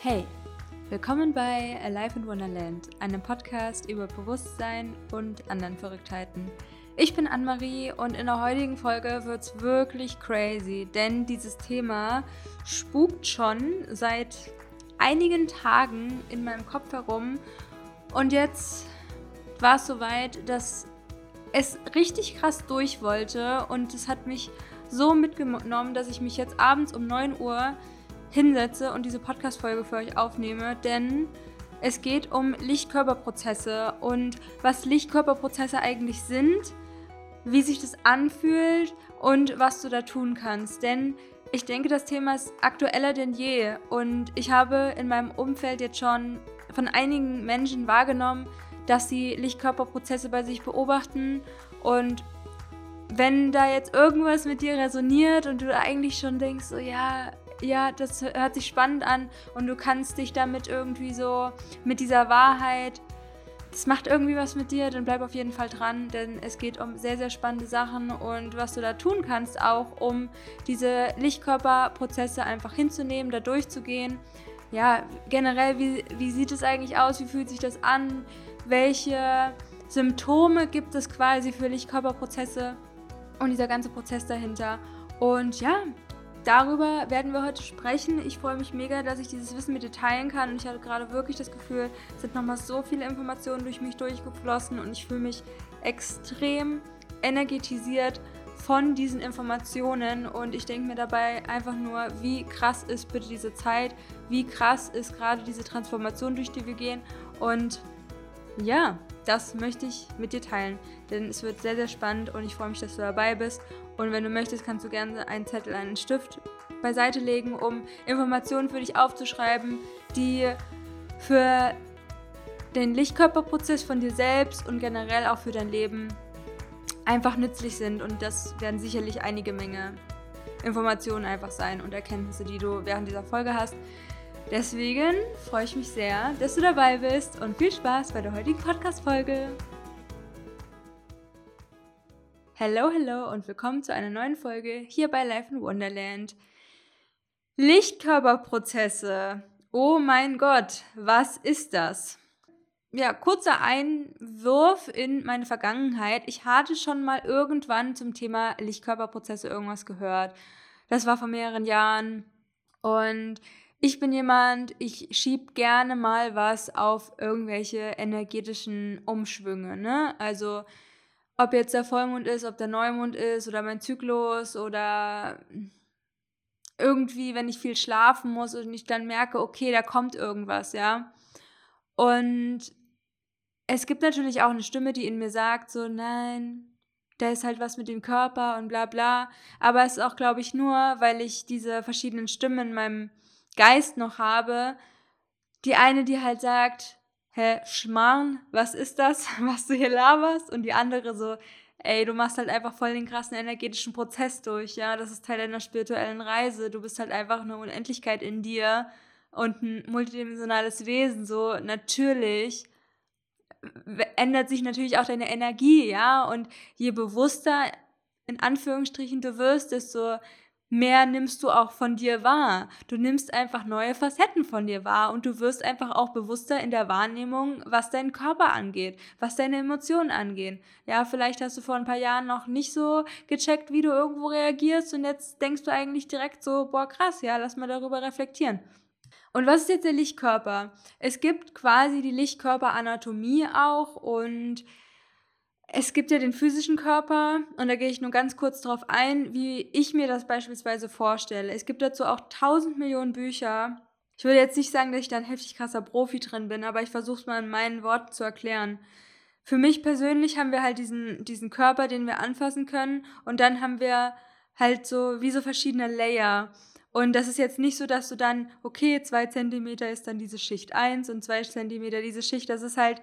Hey, willkommen bei Alive in Wonderland, einem Podcast über Bewusstsein und anderen Verrücktheiten. Ich bin Anne-Marie und in der heutigen Folge wird es wirklich crazy, denn dieses Thema spukt schon seit einigen Tagen in meinem Kopf herum und jetzt war es soweit, dass es richtig krass durch wollte und es hat mich so mitgenommen, dass ich mich jetzt abends um 9 Uhr hinsetze und diese Podcast-Folge für euch aufnehme, denn es geht um Lichtkörperprozesse und was Lichtkörperprozesse eigentlich sind, wie sich das anfühlt und was du da tun kannst. Denn ich denke, das Thema ist aktueller denn je und ich habe in meinem Umfeld jetzt schon von einigen Menschen wahrgenommen, dass sie Lichtkörperprozesse bei sich beobachten und wenn da jetzt irgendwas mit dir resoniert und du eigentlich schon denkst, so ja, ja, das hört sich spannend an und du kannst dich damit irgendwie so mit dieser Wahrheit, das macht irgendwie was mit dir, dann bleib auf jeden Fall dran, denn es geht um sehr, sehr spannende Sachen und was du da tun kannst, auch um diese Lichtkörperprozesse einfach hinzunehmen, da durchzugehen. Ja, generell, wie, wie sieht es eigentlich aus? Wie fühlt sich das an? Welche Symptome gibt es quasi für Lichtkörperprozesse und dieser ganze Prozess dahinter? Und ja, darüber werden wir heute sprechen. Ich freue mich mega, dass ich dieses Wissen mit dir teilen kann. Und ich hatte gerade wirklich das Gefühl, es sind nochmal so viele Informationen durch mich durchgeflossen und ich fühle mich extrem energetisiert von diesen Informationen und ich denke mir dabei einfach nur, wie krass ist bitte diese Zeit, wie krass ist gerade diese Transformation, durch die wir gehen und ja, das möchte ich mit dir teilen, denn es wird sehr, sehr spannend und ich freue mich, dass du dabei bist. Und wenn du möchtest, kannst du gerne einen Zettel, einen Stift beiseite legen, um Informationen für dich aufzuschreiben, die für den Lichtkörperprozess von dir selbst und generell auch für dein Leben einfach nützlich sind. Und das werden sicherlich einige Menge Informationen einfach sein und Erkenntnisse, die du während dieser Folge hast. Deswegen freue ich mich sehr, dass du dabei bist und viel Spaß bei der heutigen Podcast-Folge. Hallo, hallo und willkommen zu einer neuen Folge hier bei Life in Wonderland. Lichtkörperprozesse. Oh mein Gott, was ist das? Ja, kurzer Einwurf in meine Vergangenheit. Ich hatte schon mal irgendwann zum Thema Lichtkörperprozesse irgendwas gehört. Das war vor mehreren Jahren. Und ich bin jemand, ich schieb gerne mal was auf irgendwelche energetischen Umschwünge, ne? Also ob jetzt der Vollmond ist, ob der Neumond ist oder mein Zyklus oder irgendwie, wenn ich viel schlafen muss und ich dann merke, okay, da kommt irgendwas, ja. Und es gibt natürlich auch eine Stimme, die in mir sagt, so, nein, da ist halt was mit dem Körper und bla bla. Aber es ist auch, glaube ich, nur, weil ich diese verschiedenen Stimmen in meinem Geist noch habe. Die eine, die halt sagt, hä, Schmarrn, was ist das, was du hier laberst? Und die andere so, ey, du machst halt einfach voll den krassen energetischen Prozess durch, ja, das ist Teil deiner spirituellen Reise. Du bist halt einfach eine Unendlichkeit in dir und ein multidimensionales Wesen, so natürlich ändert sich natürlich auch deine Energie, ja, und je bewusster in Anführungsstrichen du wirst, desto mehr nimmst du auch von dir wahr. Du nimmst einfach neue Facetten von dir wahr und du wirst einfach auch bewusster in der Wahrnehmung, was deinen Körper angeht, was deine Emotionen angehen. Ja, vielleicht hast du vor ein paar Jahren noch nicht so gecheckt, wie du irgendwo reagierst und jetzt denkst du eigentlich direkt so, boah, krass, ja, lass mal darüber reflektieren. Und was ist jetzt der Lichtkörper? Es gibt quasi die Lichtkörperanatomie auch und es gibt ja den physischen Körper und da gehe ich nur ganz kurz darauf ein, wie ich mir das beispielsweise vorstelle. Es gibt dazu auch tausend Millionen Bücher. Ich würde jetzt nicht sagen, dass ich da ein heftig krasser Profi drin bin, aber ich versuche es mal in meinen Worten zu erklären. Für mich persönlich haben wir halt diesen, diesen Körper, den wir anfassen können und dann haben wir halt so wie so verschiedene Layer. Und das ist jetzt nicht so, dass du dann, okay, zwei Zentimeter ist dann diese Schicht eins und zwei Zentimeter diese Schicht. Das ist halt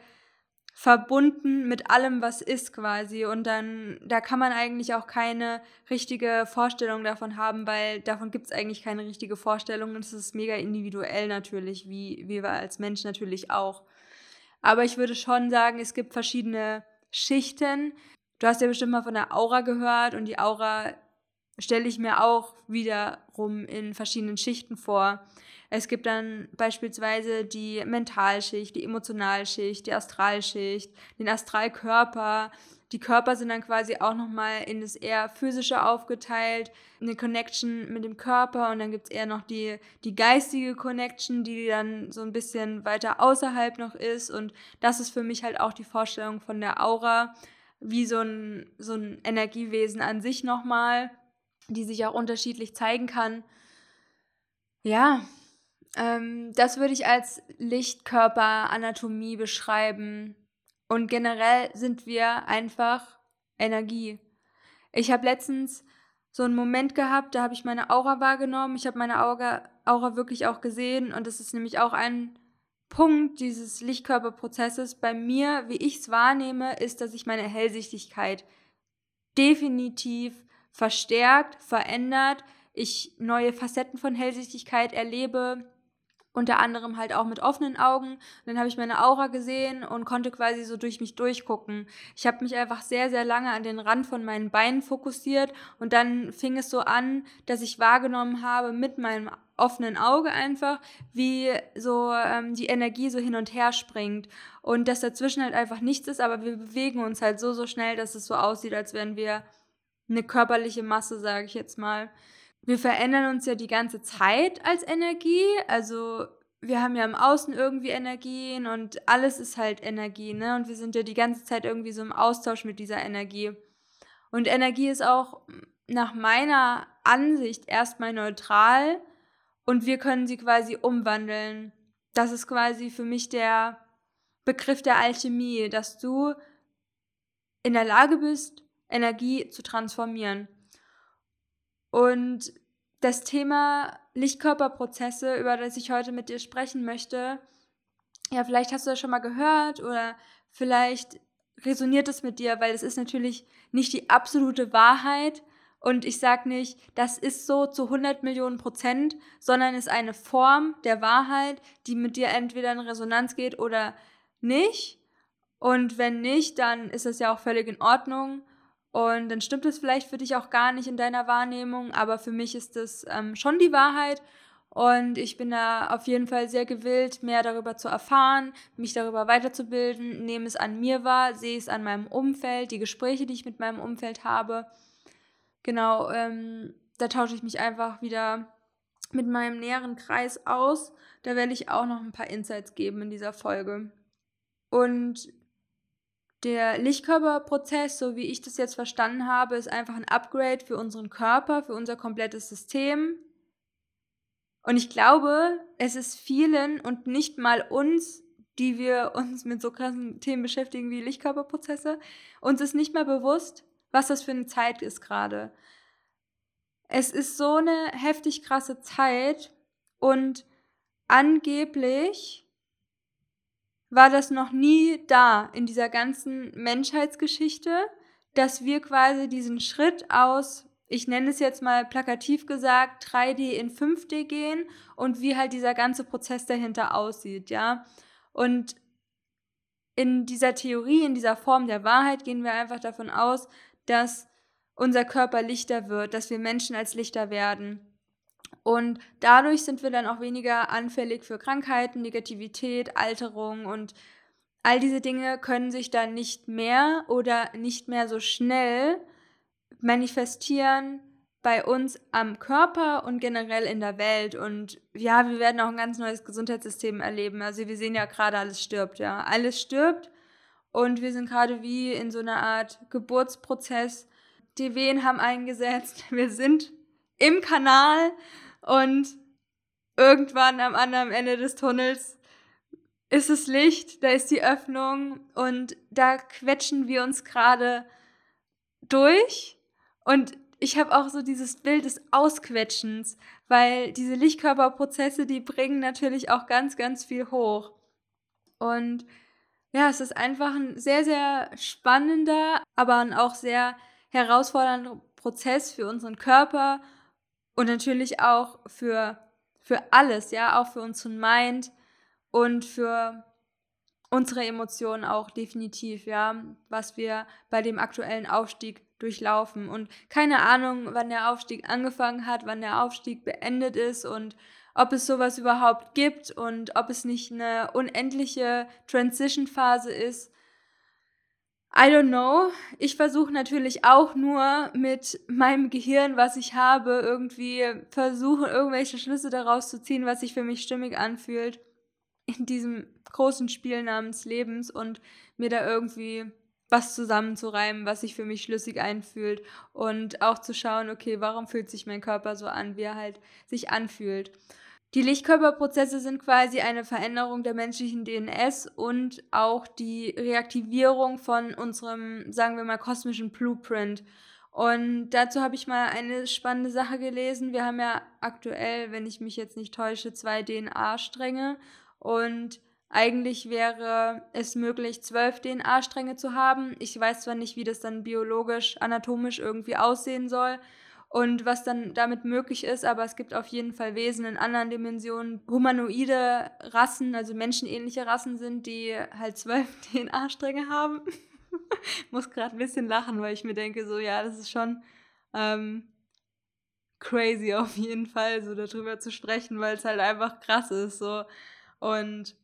verbunden mit allem, was ist quasi. Und dann, da kann man eigentlich auch keine richtige Vorstellung davon haben, weil davon gibt es eigentlich keine richtige Vorstellung. Und es ist mega individuell natürlich, wie, wie wir als Mensch natürlich auch. Aber ich würde schon sagen, es gibt verschiedene Schichten. Du hast ja bestimmt mal von der Aura gehört und die Aura stelle ich mir auch wiederum in verschiedenen Schichten vor. Es gibt dann beispielsweise die Mentalschicht, die Emotionalschicht, die Astralschicht, den Astralkörper. Die Körper sind dann quasi auch nochmal in das eher physische aufgeteilt, eine Connection mit dem Körper und dann gibt es eher noch die, die geistige Connection, die dann so ein bisschen weiter außerhalb noch ist und das ist für mich halt auch die Vorstellung von der Aura, wie so ein, so ein Energiewesen an sich nochmal, die sich auch unterschiedlich zeigen kann. Ja, ähm, das würde ich als Lichtkörperanatomie beschreiben. Und generell sind wir einfach Energie. Ich habe letztens so einen Moment gehabt, da habe ich meine Aura wahrgenommen. Ich habe meine Aura, Aura wirklich auch gesehen. Und das ist nämlich auch ein Punkt dieses Lichtkörperprozesses bei mir, wie ich es wahrnehme, ist, dass sich meine Hellsichtigkeit definitiv verstärkt, verändert. Ich neue Facetten von Hellsichtigkeit erlebe unter anderem halt auch mit offenen Augen. Und dann habe ich meine Aura gesehen und konnte quasi so durch mich durchgucken. Ich habe mich einfach sehr, sehr lange an den Rand von meinen Beinen fokussiert und dann fing es so an, dass ich wahrgenommen habe mit meinem offenen Auge einfach, wie so ähm, die Energie so hin und her springt und dass dazwischen halt einfach nichts ist, aber wir bewegen uns halt so, so schnell, dass es so aussieht, als wären wir eine körperliche Masse, sage ich jetzt mal wir verändern uns ja die ganze Zeit als Energie. Also wir haben ja im Außen irgendwie Energien und alles ist halt Energie, ne? Und wir sind ja die ganze Zeit irgendwie so im Austausch mit dieser Energie. Und Energie ist auch nach meiner Ansicht erstmal neutral und wir können sie quasi umwandeln. Das ist quasi für mich der Begriff der Alchemie, dass du in der Lage bist, Energie zu transformieren. Und das Thema Lichtkörperprozesse, über das ich heute mit dir sprechen möchte, ja, vielleicht hast du das schon mal gehört oder vielleicht resoniert es mit dir, weil es ist natürlich nicht die absolute Wahrheit und ich sage nicht, das ist so zu 100 Millionen Prozent, sondern ist eine Form der Wahrheit, die mit dir entweder in Resonanz geht oder nicht. Und wenn nicht, dann ist es ja auch völlig in Ordnung. Und dann stimmt es vielleicht für dich auch gar nicht in deiner Wahrnehmung, aber für mich ist es ähm, schon die Wahrheit. Und ich bin da auf jeden Fall sehr gewillt, mehr darüber zu erfahren, mich darüber weiterzubilden, nehme es an mir wahr, sehe es an meinem Umfeld, die Gespräche, die ich mit meinem Umfeld habe. Genau, ähm, da tausche ich mich einfach wieder mit meinem näheren Kreis aus. Da werde ich auch noch ein paar Insights geben in dieser Folge. Und der Lichtkörperprozess, so wie ich das jetzt verstanden habe, ist einfach ein Upgrade für unseren Körper, für unser komplettes System. Und ich glaube, es ist vielen und nicht mal uns, die wir uns mit so krassen Themen beschäftigen wie Lichtkörperprozesse, uns ist nicht mehr bewusst, was das für eine Zeit ist gerade. Es ist so eine heftig krasse Zeit und angeblich war das noch nie da in dieser ganzen Menschheitsgeschichte, dass wir quasi diesen Schritt aus, ich nenne es jetzt mal plakativ gesagt, 3D in 5D gehen und wie halt dieser ganze Prozess dahinter aussieht, ja. Und in dieser Theorie, in dieser Form der Wahrheit gehen wir einfach davon aus, dass unser Körper lichter wird, dass wir Menschen als Lichter werden. Und dadurch sind wir dann auch weniger anfällig für Krankheiten, Negativität, Alterung und all diese Dinge können sich dann nicht mehr oder nicht mehr so schnell manifestieren bei uns am Körper und generell in der Welt. Und ja, wir werden auch ein ganz neues Gesundheitssystem erleben. Also wir sehen ja gerade, alles stirbt, ja. Alles stirbt und wir sind gerade wie in so einer Art Geburtsprozess. Die Wehen haben eingesetzt. Wir sind im Kanal und irgendwann am anderen Ende des Tunnels ist es Licht, da ist die Öffnung und da quetschen wir uns gerade durch. Und ich habe auch so dieses Bild des Ausquetschens, weil diese Lichtkörperprozesse, die bringen natürlich auch ganz, ganz viel hoch. Und ja, es ist einfach ein sehr, sehr spannender, aber auch sehr herausfordernder Prozess für unseren Körper und natürlich auch für, für alles, ja, auch für unseren Mind und für unsere Emotionen auch definitiv, ja, was wir bei dem aktuellen Aufstieg durchlaufen. Und keine Ahnung, wann der Aufstieg angefangen hat, wann der Aufstieg beendet ist und ob es sowas überhaupt gibt und ob es nicht eine unendliche Transition-Phase ist. I don't know. Ich versuche natürlich auch nur mit meinem Gehirn, was ich habe, irgendwie versuchen, irgendwelche Schlüsse daraus zu ziehen, was sich für mich stimmig anfühlt in diesem großen Spiel namens Lebens und mir da irgendwie was zusammenzureimen, was sich für mich schlüssig einfühlt und auch zu schauen, okay, warum fühlt sich mein Körper so an, wie er halt sich anfühlt. Die Lichtkörperprozesse sind quasi eine Veränderung der menschlichen DNS und auch die Reaktivierung von unserem, sagen wir mal, kosmischen Blueprint. Und dazu habe ich mal eine spannende Sache gelesen. Wir haben ja aktuell, wenn ich mich jetzt nicht täusche, zwei DNA-Stränge und eigentlich wäre es möglich, zwölf DNA-Stränge zu haben. Ich weiß zwar nicht, wie das dann biologisch, anatomisch irgendwie aussehen soll und was dann damit möglich ist, aber es gibt auf jeden Fall Wesen in anderen Dimensionen, humanoide Rassen, also menschenähnliche Rassen sind, die halt zwölf DNA-Stränge haben. Muss gerade ein bisschen lachen, weil ich mir denke, so ja, das ist schon ähm, crazy auf jeden Fall, so darüber zu sprechen, weil es halt einfach krass ist. So. Und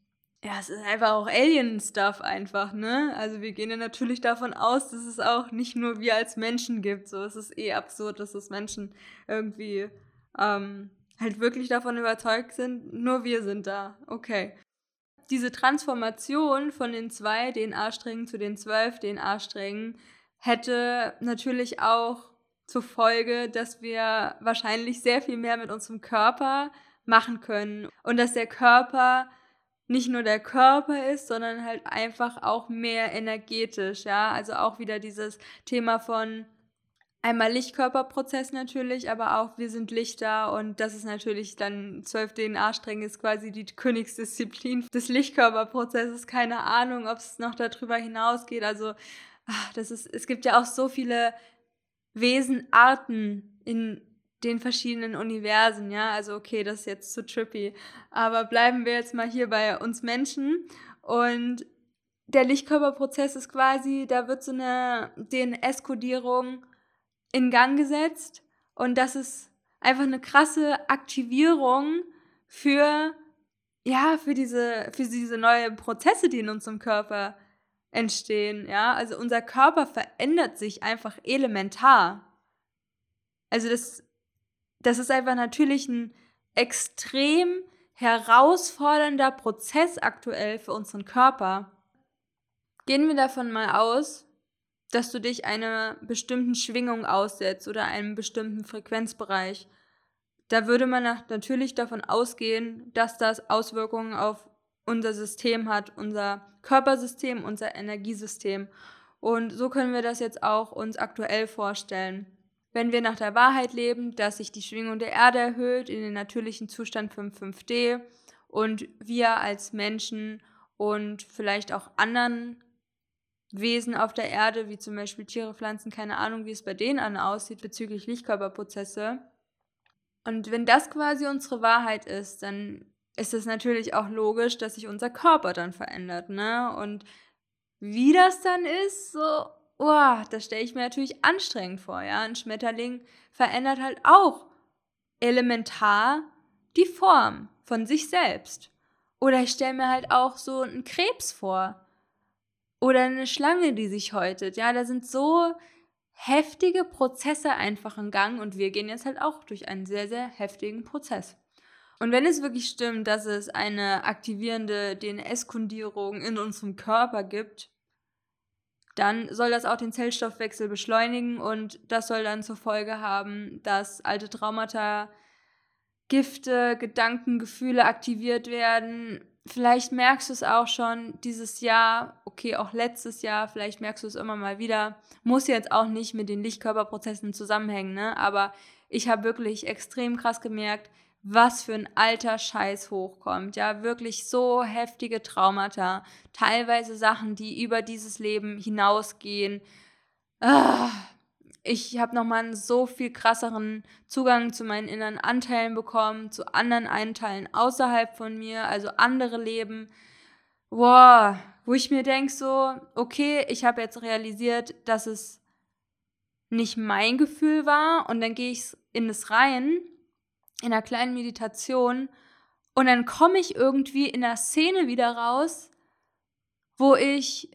ja, es ist einfach auch Alien-Stuff einfach, ne? Also wir gehen ja natürlich davon aus, dass es auch nicht nur wir als Menschen gibt. So, es ist eh absurd, dass es Menschen irgendwie ähm, halt wirklich davon überzeugt sind, nur wir sind da. Okay. Diese Transformation von den zwei DNA-Strängen zu den zwölf DNA-Strängen hätte natürlich auch zur Folge, dass wir wahrscheinlich sehr viel mehr mit unserem Körper machen können und dass der Körper nicht nur der Körper ist, sondern halt einfach auch mehr energetisch, ja, also auch wieder dieses Thema von einmal Lichtkörperprozess natürlich, aber auch wir sind Lichter und das ist natürlich dann zwölf DNA-Stränge ist quasi die Königsdisziplin des Lichtkörperprozesses. Keine Ahnung, ob es noch darüber hinausgeht. Also ach, das ist, es gibt ja auch so viele Wesenarten in den verschiedenen Universen, ja. Also okay, das ist jetzt zu trippy. Aber bleiben wir jetzt mal hier bei uns Menschen. Und der Lichtkörperprozess ist quasi, da wird so eine DNS-Kodierung in Gang gesetzt. Und das ist einfach eine krasse Aktivierung für, ja, für diese, für diese neuen Prozesse, die in unserem Körper entstehen, ja. Also unser Körper verändert sich einfach elementar. Also das das ist einfach natürlich ein extrem herausfordernder Prozess aktuell für unseren Körper. Gehen wir davon mal aus, dass du dich einer bestimmten Schwingung aussetzt oder einem bestimmten Frequenzbereich. Da würde man natürlich davon ausgehen, dass das Auswirkungen auf unser System hat, unser Körpersystem, unser Energiesystem. Und so können wir das jetzt auch uns aktuell vorstellen. Wenn wir nach der Wahrheit leben, dass sich die Schwingung der Erde erhöht in den natürlichen Zustand 5.5D und wir als Menschen und vielleicht auch anderen Wesen auf der Erde, wie zum Beispiel Tiere, Pflanzen, keine Ahnung, wie es bei denen an aussieht bezüglich Lichtkörperprozesse. Und wenn das quasi unsere Wahrheit ist, dann ist es natürlich auch logisch, dass sich unser Körper dann verändert, ne? Und wie das dann ist, so oh, das stelle ich mir natürlich anstrengend vor, ja. Ein Schmetterling verändert halt auch elementar die Form von sich selbst. Oder ich stelle mir halt auch so einen Krebs vor. Oder eine Schlange, die sich häutet. Ja, da sind so heftige Prozesse einfach in Gang und wir gehen jetzt halt auch durch einen sehr, sehr heftigen Prozess. Und wenn es wirklich stimmt, dass es eine aktivierende DNS-Kundierung in unserem Körper gibt, dann soll das auch den Zellstoffwechsel beschleunigen und das soll dann zur Folge haben, dass alte Traumata, Gifte, Gedanken, Gefühle aktiviert werden. Vielleicht merkst du es auch schon dieses Jahr, okay, auch letztes Jahr, vielleicht merkst du es immer mal wieder. Muss jetzt auch nicht mit den Lichtkörperprozessen zusammenhängen, ne? Aber ich habe wirklich extrem krass gemerkt, was für ein alter Scheiß hochkommt. Ja, wirklich so heftige Traumata, teilweise Sachen, die über dieses Leben hinausgehen. Ah, ich habe nochmal einen so viel krasseren Zugang zu meinen inneren Anteilen bekommen, zu anderen Einteilen außerhalb von mir, also andere Leben. Boah, wo ich mir denke so, okay, ich habe jetzt realisiert, dass es nicht mein Gefühl war und dann gehe ich in es rein, in einer kleinen Meditation und dann komme ich irgendwie in der Szene wieder raus, wo ich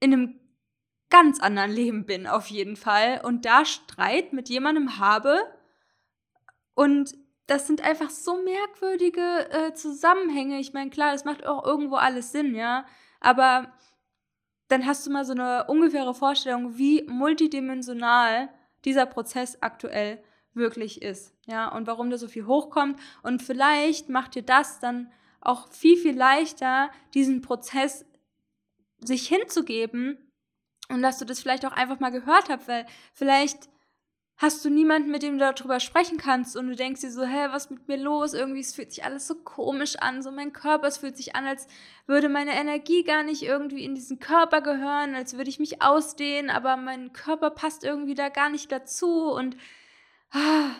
in einem ganz anderen Leben bin, auf jeden Fall. Und da Streit mit jemandem habe. Und das sind einfach so merkwürdige äh, Zusammenhänge. Ich meine, klar, das macht auch irgendwo alles Sinn, ja. Aber dann hast du mal so eine ungefähre Vorstellung, wie multidimensional dieser Prozess aktuell wirklich ist, ja, und warum da so viel hochkommt. Und vielleicht macht dir das dann auch viel, viel leichter, diesen Prozess sich hinzugeben und dass du das vielleicht auch einfach mal gehört hast, weil vielleicht hast du niemanden, mit dem du darüber sprechen kannst und du denkst dir so, hä, was ist mit mir los? Irgendwie, es fühlt sich alles so komisch an, so mein Körper, es fühlt sich an, als würde meine Energie gar nicht irgendwie in diesen Körper gehören, als würde ich mich ausdehnen, aber mein Körper passt irgendwie da gar nicht dazu und ah,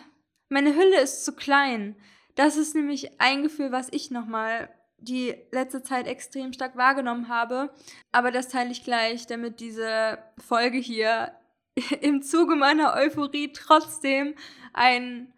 meine Hülle ist zu klein. Das ist nämlich ein Gefühl, was ich nochmal die letzte Zeit extrem stark wahrgenommen habe. Aber das teile ich gleich, damit diese Folge hier im Zuge meiner Euphorie trotzdem ein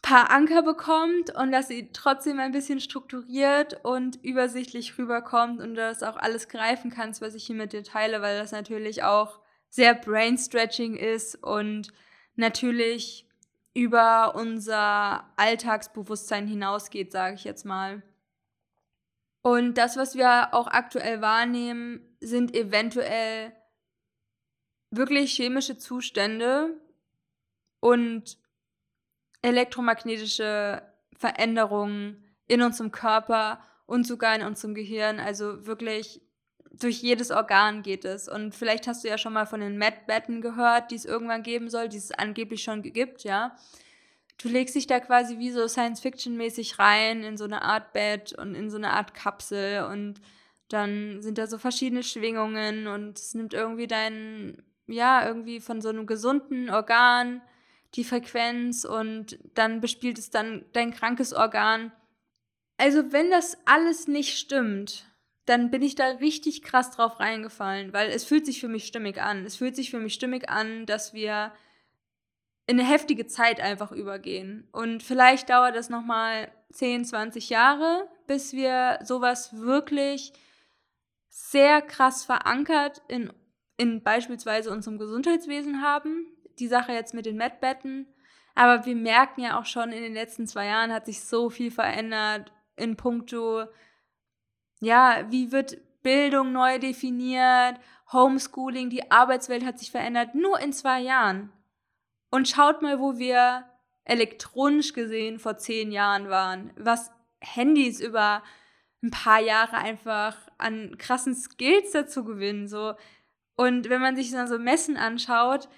paar Anker bekommt und dass sie trotzdem ein bisschen strukturiert und übersichtlich rüberkommt und das auch alles greifen kannst, was ich hier mit dir teile, weil das natürlich auch sehr brain-stretching ist und natürlich über unser Alltagsbewusstsein hinausgeht, sage ich jetzt mal. Und das, was wir auch aktuell wahrnehmen, sind eventuell wirklich chemische Zustände und elektromagnetische Veränderungen in unserem Körper und sogar in unserem Gehirn. Also wirklich durch jedes Organ geht es. Und vielleicht hast du ja schon mal von den Medbetten gehört, die es irgendwann geben soll, die es angeblich schon gibt, ja du legst dich da quasi wie so Science-Fiction-mäßig rein in so eine Art Bett und in so eine Art Kapsel und dann sind da so verschiedene Schwingungen und es nimmt irgendwie dein, ja, irgendwie von so einem gesunden Organ die Frequenz und dann bespielt es dann dein krankes Organ. Also wenn das alles nicht stimmt, dann bin ich da richtig krass drauf reingefallen, weil es fühlt sich für mich stimmig an. Es fühlt sich für mich stimmig an, dass wir in eine heftige Zeit einfach übergehen. Und vielleicht dauert es nochmal 10, 20 Jahre, bis wir sowas wirklich sehr krass verankert in, in beispielsweise unserem Gesundheitswesen haben. Die Sache jetzt mit den Medbetten. Aber wir merken ja auch schon, in den letzten zwei Jahren hat sich so viel verändert in puncto, ja, wie wird Bildung neu definiert, Homeschooling, die Arbeitswelt hat sich verändert, nur in zwei Jahren. Und schaut mal, wo wir elektronisch gesehen vor zehn Jahren waren, was Handys über ein paar Jahre einfach an krassen Skills dazu gewinnen. So. Und wenn man sich dann so Messen anschaut,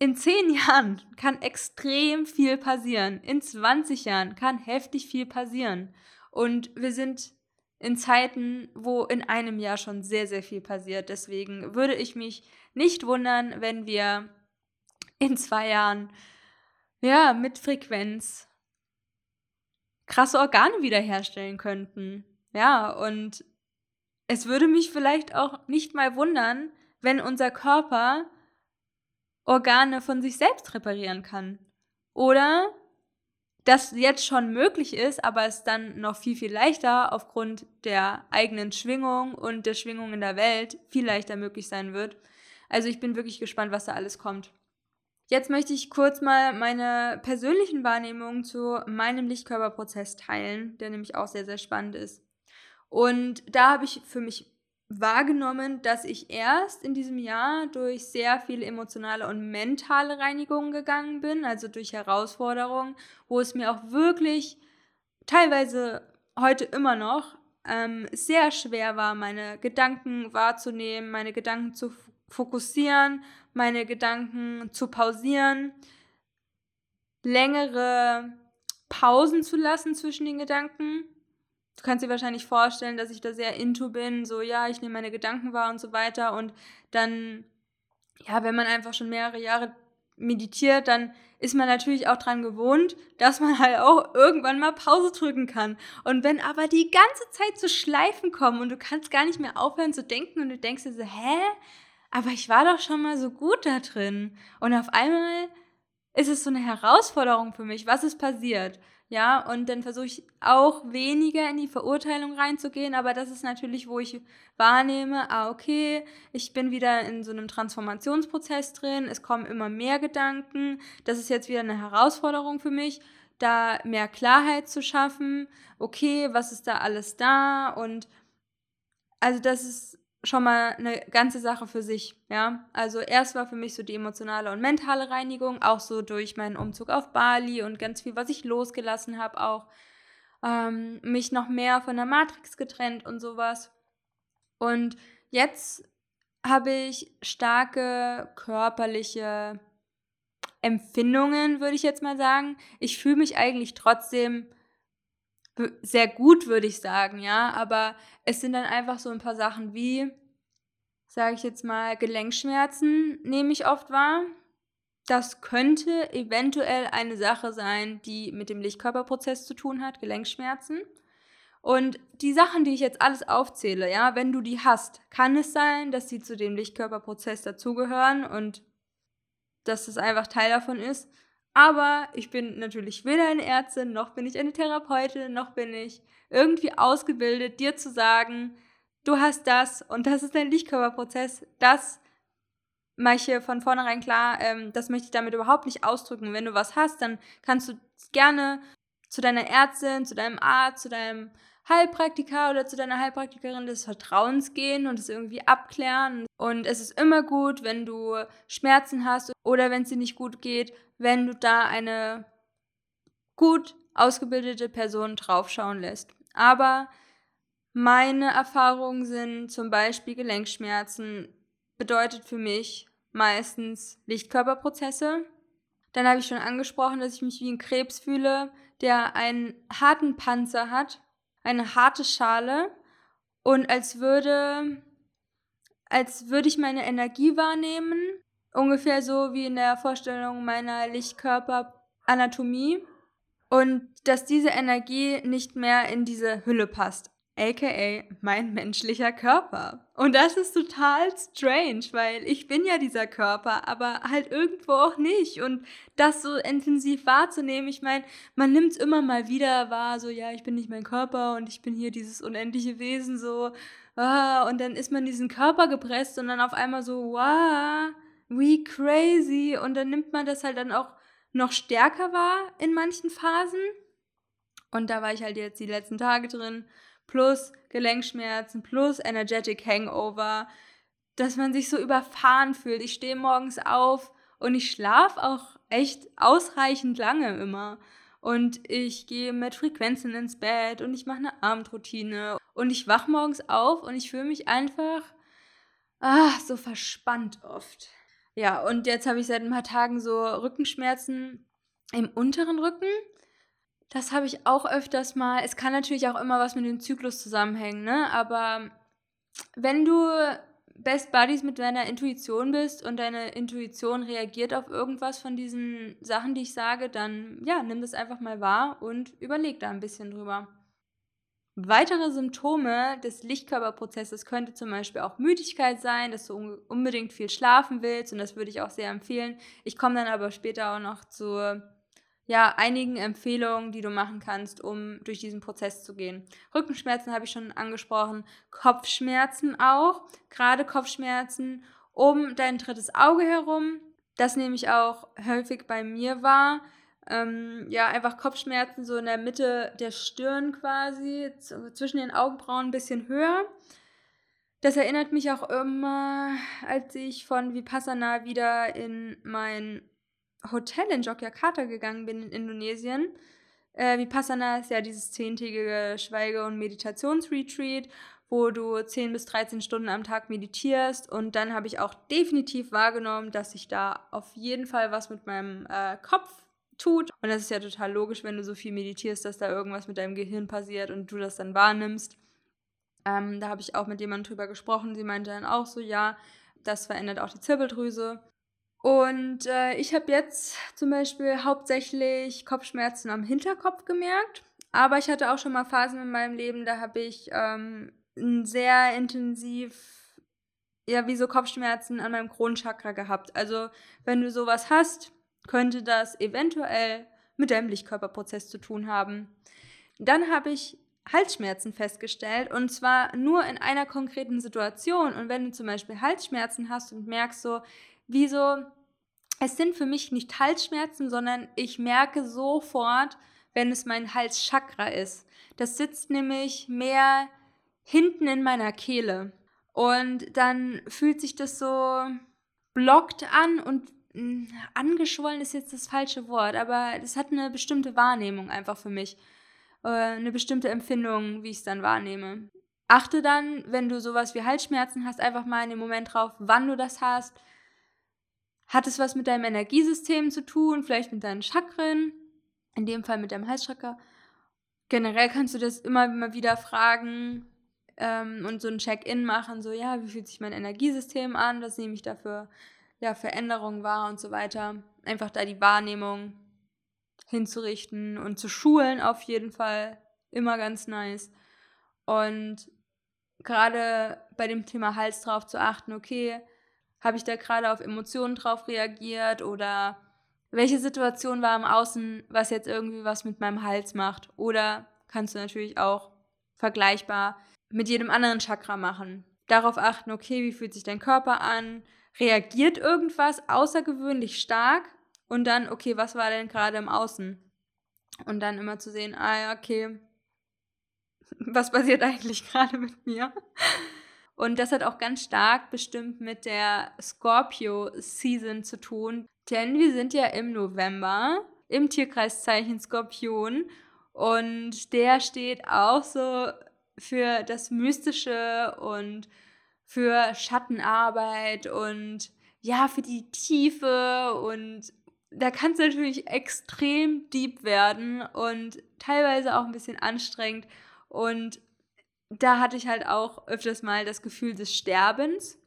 in zehn Jahren kann extrem viel passieren. In 20 Jahren kann heftig viel passieren. Und wir sind in Zeiten, wo in einem Jahr schon sehr, sehr viel passiert. Deswegen würde ich mich nicht wundern, wenn wir in zwei Jahren ja mit Frequenz krasse Organe wiederherstellen könnten. Ja, und es würde mich vielleicht auch nicht mal wundern, wenn unser Körper Organe von sich selbst reparieren kann. Oder das jetzt schon möglich ist, aber es dann noch viel, viel leichter aufgrund der eigenen Schwingung und der Schwingung in der Welt viel leichter möglich sein wird. Also ich bin wirklich gespannt, was da alles kommt. Jetzt möchte ich kurz mal meine persönlichen Wahrnehmungen zu meinem Lichtkörperprozess teilen, der nämlich auch sehr, sehr spannend ist. Und da habe ich für mich wahrgenommen, dass ich erst in diesem Jahr durch sehr viele emotionale und mentale Reinigungen gegangen bin, also durch Herausforderungen, wo es mir auch wirklich teilweise heute immer noch ähm, sehr schwer war, meine Gedanken wahrzunehmen, meine Gedanken zu fokussieren, meine Gedanken zu pausieren, längere Pausen zu lassen zwischen den Gedanken. Du kannst dir wahrscheinlich vorstellen, dass ich da sehr into bin, so ja, ich nehme meine Gedanken wahr und so weiter und dann ja, wenn man einfach schon mehrere Jahre meditiert, dann ist man natürlich auch dran gewohnt, dass man halt auch irgendwann mal Pause drücken kann. Und wenn aber die ganze Zeit so Schleifen kommen und du kannst gar nicht mehr aufhören zu denken und du denkst dir so, hä? Aber ich war doch schon mal so gut da drin. Und auf einmal ist es so eine Herausforderung für mich. Was ist passiert? Ja, und dann versuche ich auch weniger in die Verurteilung reinzugehen, aber das ist natürlich, wo ich wahrnehme, ah, okay, ich bin wieder in so einem Transformationsprozess drin, es kommen immer mehr Gedanken, das ist jetzt wieder eine Herausforderung für mich, da mehr Klarheit zu schaffen, okay, was ist da alles da? Und also das ist schon mal eine ganze Sache für sich, ja. Also erst war für mich so die emotionale und mentale Reinigung, auch so durch meinen Umzug auf Bali und ganz viel, was ich losgelassen habe, auch ähm, mich noch mehr von der Matrix getrennt und sowas. Und jetzt habe ich starke körperliche Empfindungen, würde ich jetzt mal sagen. Ich fühle mich eigentlich trotzdem sehr gut, würde ich sagen, ja. Aber es sind dann einfach so ein paar Sachen wie, sage ich jetzt mal, Gelenkschmerzen nehme ich oft wahr. Das könnte eventuell eine Sache sein, die mit dem Lichtkörperprozess zu tun hat, Gelenkschmerzen. Und die Sachen, die ich jetzt alles aufzähle, ja, wenn du die hast, kann es sein, dass sie zu dem Lichtkörperprozess dazugehören und dass es einfach Teil davon ist. Aber ich bin natürlich weder eine Ärztin, noch bin ich eine Therapeutin, noch bin ich irgendwie ausgebildet, dir zu sagen, du hast das und das ist dein Lichtkörperprozess. Das mache ich hier von vornherein klar, ähm, das möchte ich damit überhaupt nicht ausdrücken. Wenn du was hast, dann kannst du gerne zu deiner Ärztin, zu deinem Arzt, zu deinem Heilpraktiker oder zu deiner Heilpraktikerin des Vertrauens gehen und es irgendwie abklären. Und es ist immer gut, wenn du Schmerzen hast oder wenn es dir nicht gut geht, wenn du da eine gut ausgebildete Person draufschauen lässt. Aber meine Erfahrungen sind zum Beispiel Gelenkschmerzen, bedeutet für mich meistens Lichtkörperprozesse. Dann habe ich schon angesprochen, dass ich mich wie ein Krebs fühle, der einen harten Panzer hat, eine harte Schale und als würde, als würde ich meine Energie wahrnehmen, ungefähr so wie in der Vorstellung meiner Lichtkörperanatomie. Und dass diese Energie nicht mehr in diese Hülle passt aka mein menschlicher Körper. Und das ist total strange, weil ich bin ja dieser Körper, aber halt irgendwo auch nicht. Und das so intensiv wahrzunehmen, ich meine, man nimmt es immer mal wieder wahr, so ja, ich bin nicht mein Körper und ich bin hier dieses unendliche Wesen, so, ah, und dann ist man diesen Körper gepresst und dann auf einmal so, wow, we crazy. Und dann nimmt man das halt dann auch noch stärker wahr in manchen Phasen. Und da war ich halt jetzt die letzten Tage drin plus Gelenkschmerzen plus Energetic Hangover, dass man sich so überfahren fühlt. Ich stehe morgens auf und ich schlafe auch echt ausreichend lange immer. Und ich gehe mit Frequenzen ins Bett und ich mache eine Abendroutine. Und ich wach morgens auf und ich fühle mich einfach ah, so verspannt oft. Ja, und jetzt habe ich seit ein paar Tagen so Rückenschmerzen im unteren Rücken. Das habe ich auch öfters mal. Es kann natürlich auch immer was mit dem Zyklus zusammenhängen, ne? Aber wenn du Best Buddies mit deiner Intuition bist und deine Intuition reagiert auf irgendwas von diesen Sachen, die ich sage, dann ja, nimm das einfach mal wahr und überleg da ein bisschen drüber. Weitere Symptome des Lichtkörperprozesses könnte zum Beispiel auch Müdigkeit sein, dass du unbedingt viel schlafen willst und das würde ich auch sehr empfehlen. Ich komme dann aber später auch noch zu ja, einigen Empfehlungen, die du machen kannst, um durch diesen Prozess zu gehen. Rückenschmerzen habe ich schon angesprochen, Kopfschmerzen auch, gerade Kopfschmerzen um dein drittes Auge herum. Das nehme ich auch häufig bei mir wahr. Ähm, ja, einfach Kopfschmerzen so in der Mitte der Stirn quasi, zwischen den Augenbrauen ein bisschen höher. Das erinnert mich auch immer, als ich von Vipassana wieder in mein Hotel in Yogyakarta gegangen bin in Indonesien. Äh, Vipassana ist ja dieses zehntägige Schweige- und Meditationsretreat, wo du 10 bis 13 Stunden am Tag meditierst. Und dann habe ich auch definitiv wahrgenommen, dass sich da auf jeden Fall was mit meinem äh, Kopf tut. Und das ist ja total logisch, wenn du so viel meditierst, dass da irgendwas mit deinem Gehirn passiert und du das dann wahrnimmst. Ähm, da habe ich auch mit jemandem drüber gesprochen. Sie meinte dann auch so, ja, das verändert auch die Zirbeldrüse. Und äh, ich habe jetzt zum Beispiel hauptsächlich Kopfschmerzen am Hinterkopf gemerkt. Aber ich hatte auch schon mal Phasen in meinem Leben, da habe ich ähm, sehr intensiv, ja, wie so Kopfschmerzen an meinem Kronchakra gehabt. Also, wenn du sowas hast, könnte das eventuell mit deinem Lichtkörperprozess zu tun haben. Dann habe ich Halsschmerzen festgestellt und zwar nur in einer konkreten Situation. Und wenn du zum Beispiel Halsschmerzen hast und merkst so, wieso, es sind für mich nicht Halsschmerzen, sondern ich merke sofort, wenn es mein Halschakra ist. Das sitzt nämlich mehr hinten in meiner Kehle. Und dann fühlt sich das so blockt an und hm, angeschwollen ist jetzt das falsche Wort, aber es hat eine bestimmte Wahrnehmung einfach für mich. Äh, eine bestimmte Empfindung, wie ich es dann wahrnehme. Achte dann, wenn du sowas wie Halsschmerzen hast, einfach mal in dem Moment drauf, wann du das hast. Hat es was mit deinem Energiesystem zu tun, vielleicht mit deinen Chakren, in dem Fall mit deinem Halschakra. Generell kannst du das immer, immer wieder fragen ähm, und so ein Check-in machen, so ja, wie fühlt sich mein Energiesystem an, was nehme ich dafür ja, Veränderungen wahr und so weiter. Einfach da die Wahrnehmung hinzurichten und zu schulen auf jeden Fall immer ganz nice. Und gerade bei dem Thema Hals drauf zu achten, okay, habe ich da gerade auf Emotionen drauf reagiert oder welche Situation war im Außen, was jetzt irgendwie was mit meinem Hals macht? Oder kannst du natürlich auch vergleichbar mit jedem anderen Chakra machen. Darauf achten, okay, wie fühlt sich dein Körper an? Reagiert irgendwas außergewöhnlich stark? Und dann, okay, was war denn gerade im Außen? Und dann immer zu sehen, ah ja, okay, was passiert eigentlich gerade mit mir? Und das hat auch ganz stark bestimmt mit der Scorpio-Season zu tun. Denn wir sind ja im November im Tierkreiszeichen Skorpion. Und der steht auch so für das Mystische und für Schattenarbeit und ja, für die Tiefe und da kann es natürlich extrem deep werden und teilweise auch ein bisschen anstrengend. Und da hatte ich halt auch öfters mal das Gefühl des Sterbens.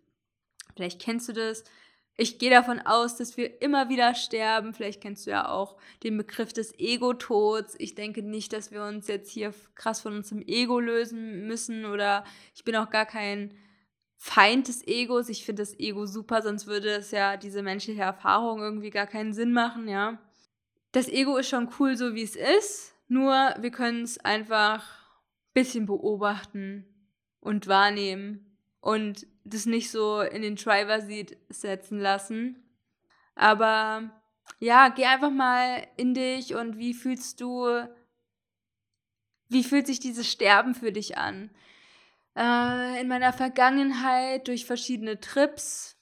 Vielleicht kennst du das. Ich gehe davon aus, dass wir immer wieder sterben. Vielleicht kennst du ja auch den Begriff des Ego-Tods. Ich denke nicht, dass wir uns jetzt hier krass von unserem Ego lösen müssen oder ich bin auch gar kein Feind des Egos. Ich finde das Ego super, sonst würde es ja diese menschliche Erfahrung irgendwie gar keinen Sinn machen, ja. Das Ego ist schon cool, so wie es ist, nur wir können es einfach ein bisschen beobachten und wahrnehmen und das nicht so in den Driver-Seat setzen lassen. Aber ja, geh einfach mal in dich und wie fühlst du, wie fühlt sich dieses Sterben für dich an? äh, in meiner Vergangenheit durch verschiedene Trips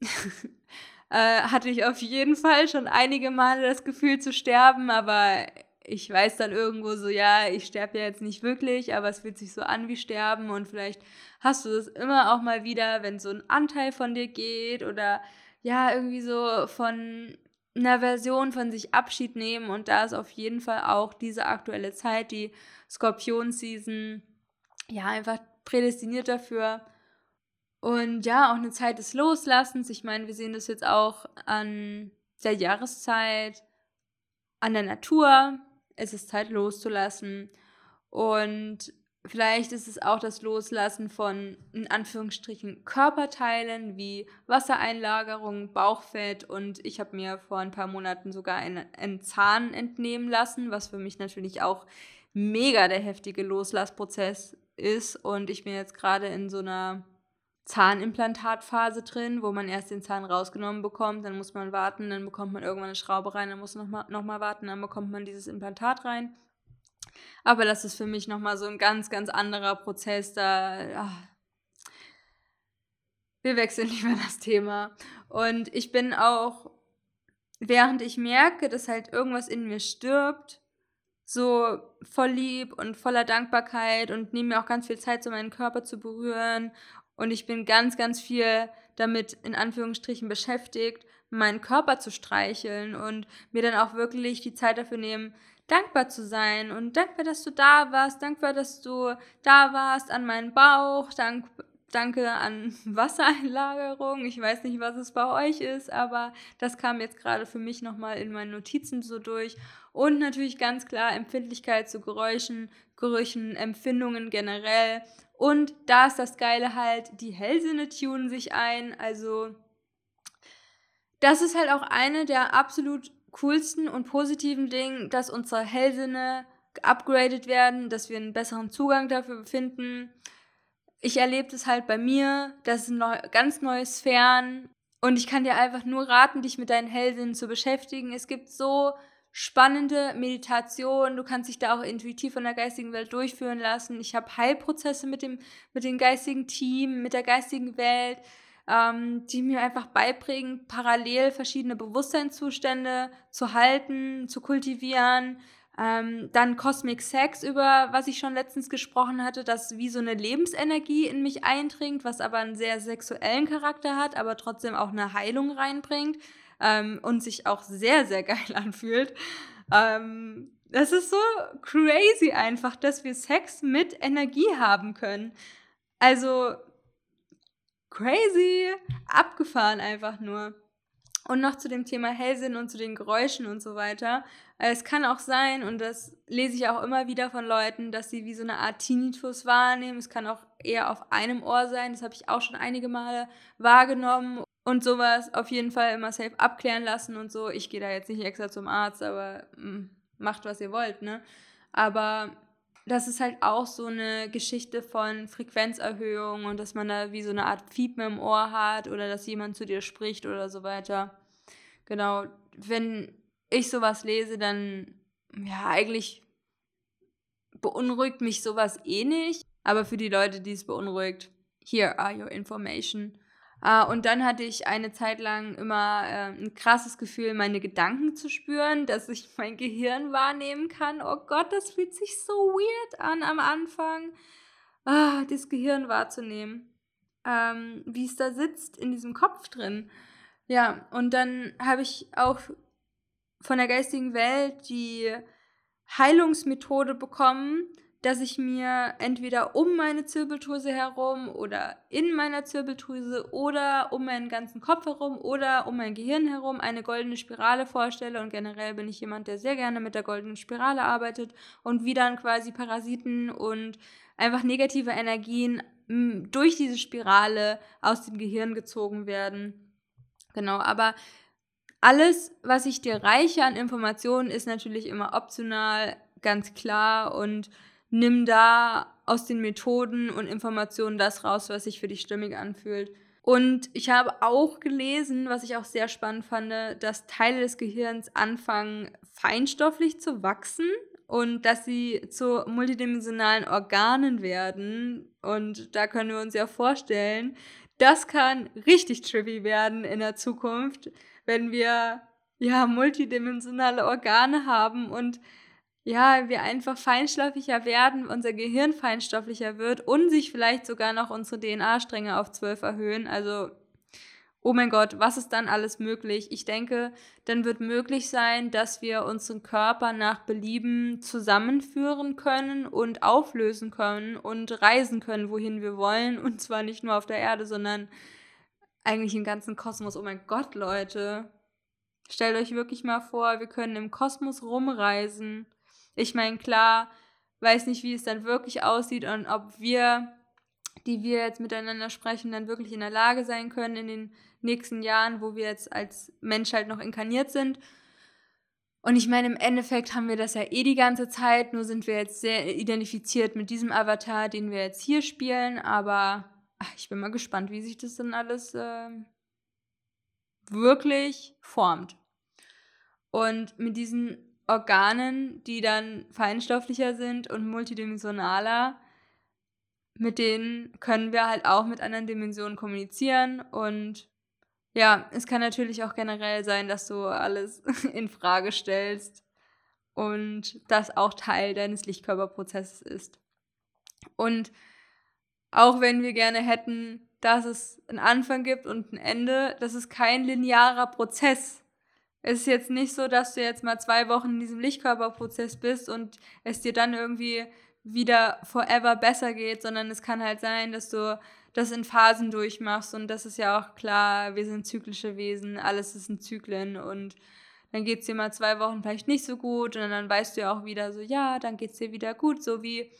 äh, hatte ich auf jeden Fall schon einige Male das Gefühl zu sterben, aber ich weiß dann irgendwo so, ja, ich sterbe ja jetzt nicht wirklich, aber es fühlt sich so an wie sterben und vielleicht hast du das immer auch mal wieder, wenn so ein Anteil von dir geht oder ja, irgendwie so von einer Version von sich Abschied nehmen und da ist auf jeden Fall auch diese aktuelle Zeit, die Skorpion-Season, ja, einfach prädestiniert dafür. Und ja, auch eine Zeit des Loslassens. Ich meine, wir sehen das jetzt auch an der Jahreszeit, an der Natur. Es ist Zeit loszulassen. Und vielleicht ist es auch das Loslassen von, in Anführungsstrichen, Körperteilen wie Wassereinlagerung, Bauchfett. Und ich habe mir vor ein paar Monaten sogar einen, einen Zahn entnehmen lassen, was für mich natürlich auch mega der heftige Loslassprozess ist und ich bin jetzt gerade in so einer Zahnimplantatphase drin, wo man erst den Zahn rausgenommen bekommt, dann muss man warten, dann bekommt man irgendwann eine Schraube rein, dann muss man nochmal noch mal warten, dann bekommt man dieses Implantat rein. Aber das ist für mich nochmal so ein ganz, ganz anderer Prozess. Da, ach, wir wechseln lieber das Thema. Und ich bin auch, während ich merke, dass halt irgendwas in mir stirbt, so voll lieb und voller Dankbarkeit und nehme mir auch ganz viel Zeit, so meinen Körper zu berühren. Und ich bin ganz, ganz viel damit in Anführungsstrichen beschäftigt, meinen Körper zu streicheln und mir dann auch wirklich die Zeit dafür nehmen, dankbar zu sein und dankbar, dass du da warst, dankbar, dass du da warst an meinem Bauch, dank, danke an Wassereinlagerung. Ich weiß nicht, was es bei euch ist, aber das kam jetzt gerade für mich nochmal in meinen Notizen so durch. Und natürlich ganz klar Empfindlichkeit zu Geräuschen, Gerüchen, Empfindungen generell. Und da ist das Geile halt, die Hellsinne tunen sich ein. Also das ist halt auch eine der absolut coolsten und positiven Dinge, dass unsere Hellsinne geupgradet werden, dass wir einen besseren Zugang dafür finden. Ich erlebe das halt bei mir, das sind neu, ganz neue Sphären und ich kann dir einfach nur raten, dich mit deinen Hellsinnen zu beschäftigen. Es gibt so spannende Meditationen, du kannst dich da auch intuitiv von der geistigen Welt durchführen lassen. Ich habe Heilprozesse mit dem, mit dem geistigen Team, mit der geistigen Welt ähm, die mir einfach beibringen, parallel verschiedene Bewusstseinszustände zu halten, zu kultivieren. Ähm, dann Cosmic Sex, über was ich schon letztens gesprochen hatte, das wie so eine Lebensenergie in mich eindringt, was aber einen sehr sexuellen Charakter hat, aber trotzdem auch eine Heilung reinbringt ähm, und sich auch sehr, sehr geil anfühlt. Ähm, das ist so crazy einfach, dass wir Sex mit Energie haben können. Also crazy, abgefahren einfach nur. Und noch zu dem Thema Hellsinn und zu den Geräuschen und so weiter. Es kann auch sein, und das lese ich auch immer wieder von Leuten, dass sie wie so eine Art Tinnitus wahrnehmen. Es kann auch eher auf einem Ohr sein. Das habe ich auch schon einige Male wahrgenommen. Und sowas auf jeden Fall immer safe abklären lassen und so. Ich gehe da jetzt nicht extra zum Arzt, aber mh, mm, macht, was ihr wollt, ne? Aber das ist halt auch so eine Geschichte von Frequenzerhöhung und dass man da wie so eine Art Fiepen im Ohr hat oder dass jemand zu dir spricht oder so weiter. Genau, wenn ich sowas lese, dann ja, eigentlich beunruhigt mich sowas eh nicht, aber für die Leute, die es beunruhigt, here are your information. Uh, und dann hatte ich eine Zeit lang immer äh, ein krasses Gefühl, meine Gedanken zu spüren, dass ich mein Gehirn wahrnehmen kann. Oh Gott, das fühlt sich so weird an am Anfang, ah, das Gehirn wahrzunehmen. Ähm, wie es da sitzt in diesem Kopf drin. Ja, und dann habe ich auch von der geistigen Welt die Heilungsmethode bekommen, dass ich mir entweder um meine Zirbeldrüse herum oder in meiner Zirbeldrüse oder um meinen ganzen Kopf herum oder um mein Gehirn herum eine goldene Spirale vorstelle. Und generell bin ich jemand, der sehr gerne mit der goldenen Spirale arbeitet und wie dann quasi Parasiten und einfach negative Energien durch diese Spirale aus dem Gehirn gezogen werden. Genau, aber alles, was ich dir reiche an Informationen, ist natürlich immer optional, ganz klar und nimm da aus den Methoden und Informationen das raus, was sich für dich stimmig anfühlt. Und ich habe auch gelesen, was ich auch sehr spannend fand, dass Teile des Gehirns anfangen, feinstofflich zu wachsen und dass sie zu multidimensionalen Organen werden. Und da können wir uns ja vorstellen, das kann richtig trippy werden in der Zukunft, wenn wir ja multidimensionale Organe haben und ja, wir einfach feinstofflicher werden, unser Gehirn feinstofflicher wird und sich vielleicht sogar noch unsere DNA-Stränge auf zwölf erhöhen. Also, oh mein Gott, was ist dann alles möglich? Ich denke, dann wird möglich sein, dass wir unseren Körper nach Belieben zusammenführen können und auflösen können und reisen können, wohin wir wollen. Und zwar nicht nur auf der Erde, sondern eigentlich im ganzen Kosmos. Oh mein Gott, Leute. Stellt euch wirklich mal vor, wir können im Kosmos rumreisen ich meine, klar, weiß nicht, wie es dann wirklich aussieht und ob wir, die wir jetzt miteinander sprechen, dann wirklich in der Lage sein können in den nächsten Jahren, wo wir jetzt als Mensch halt noch inkarniert sind. Und ich meine, im Endeffekt haben wir das ja eh die ganze Zeit, nur sind wir jetzt sehr identifiziert mit diesem Avatar, den wir jetzt hier spielen. Aber ach, ich bin mal gespannt, wie sich das dann alles äh, wirklich formt. Und mit diesen Organen, die dann feinstofflicher sind und multidimensionaler. Mit denen können wir halt auch mit anderen Dimensionen kommunizieren und ja, es kann natürlich auch generell sein, dass du alles in Frage stellst und das auch Teil deines Lichtkörperprozesses ist. Und auch wenn wir gerne hätten, dass es einen Anfang gibt und ein Ende, das ist kein linearer Prozess. Es ist jetzt nicht so, dass du jetzt mal zwei Wochen in diesem Lichtkörperprozess bist und es dir dann irgendwie wieder forever besser geht, sondern es kann halt sein, dass du das in Phasen durchmachst und das ist ja auch klar, wir sind zyklische Wesen, alles ist in Zyklen und dann geht es dir mal zwei Wochen vielleicht nicht so gut und dann weißt du ja auch wieder so, ja, dann geht es dir wieder gut, so wie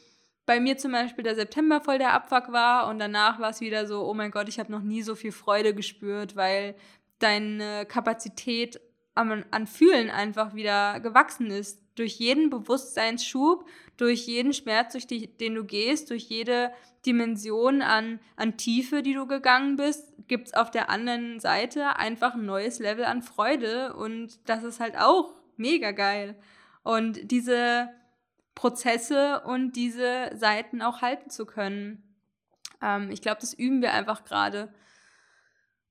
bei mir zum Beispiel der September voll der Abfuck war und danach war es wieder so, oh mein Gott, ich habe noch nie so viel Freude gespürt, weil deine Kapazität an, an Fühlen einfach wieder gewachsen ist. Durch jeden Bewusstseinsschub, durch jeden Schmerz, durch die, den du gehst, durch jede Dimension an, an Tiefe, die du gegangen bist, gibt es auf der anderen Seite einfach ein neues Level an Freude und das ist halt auch mega geil. Und diese Prozesse und diese Seiten auch halten zu können. Ähm, ich glaube, das üben wir einfach gerade.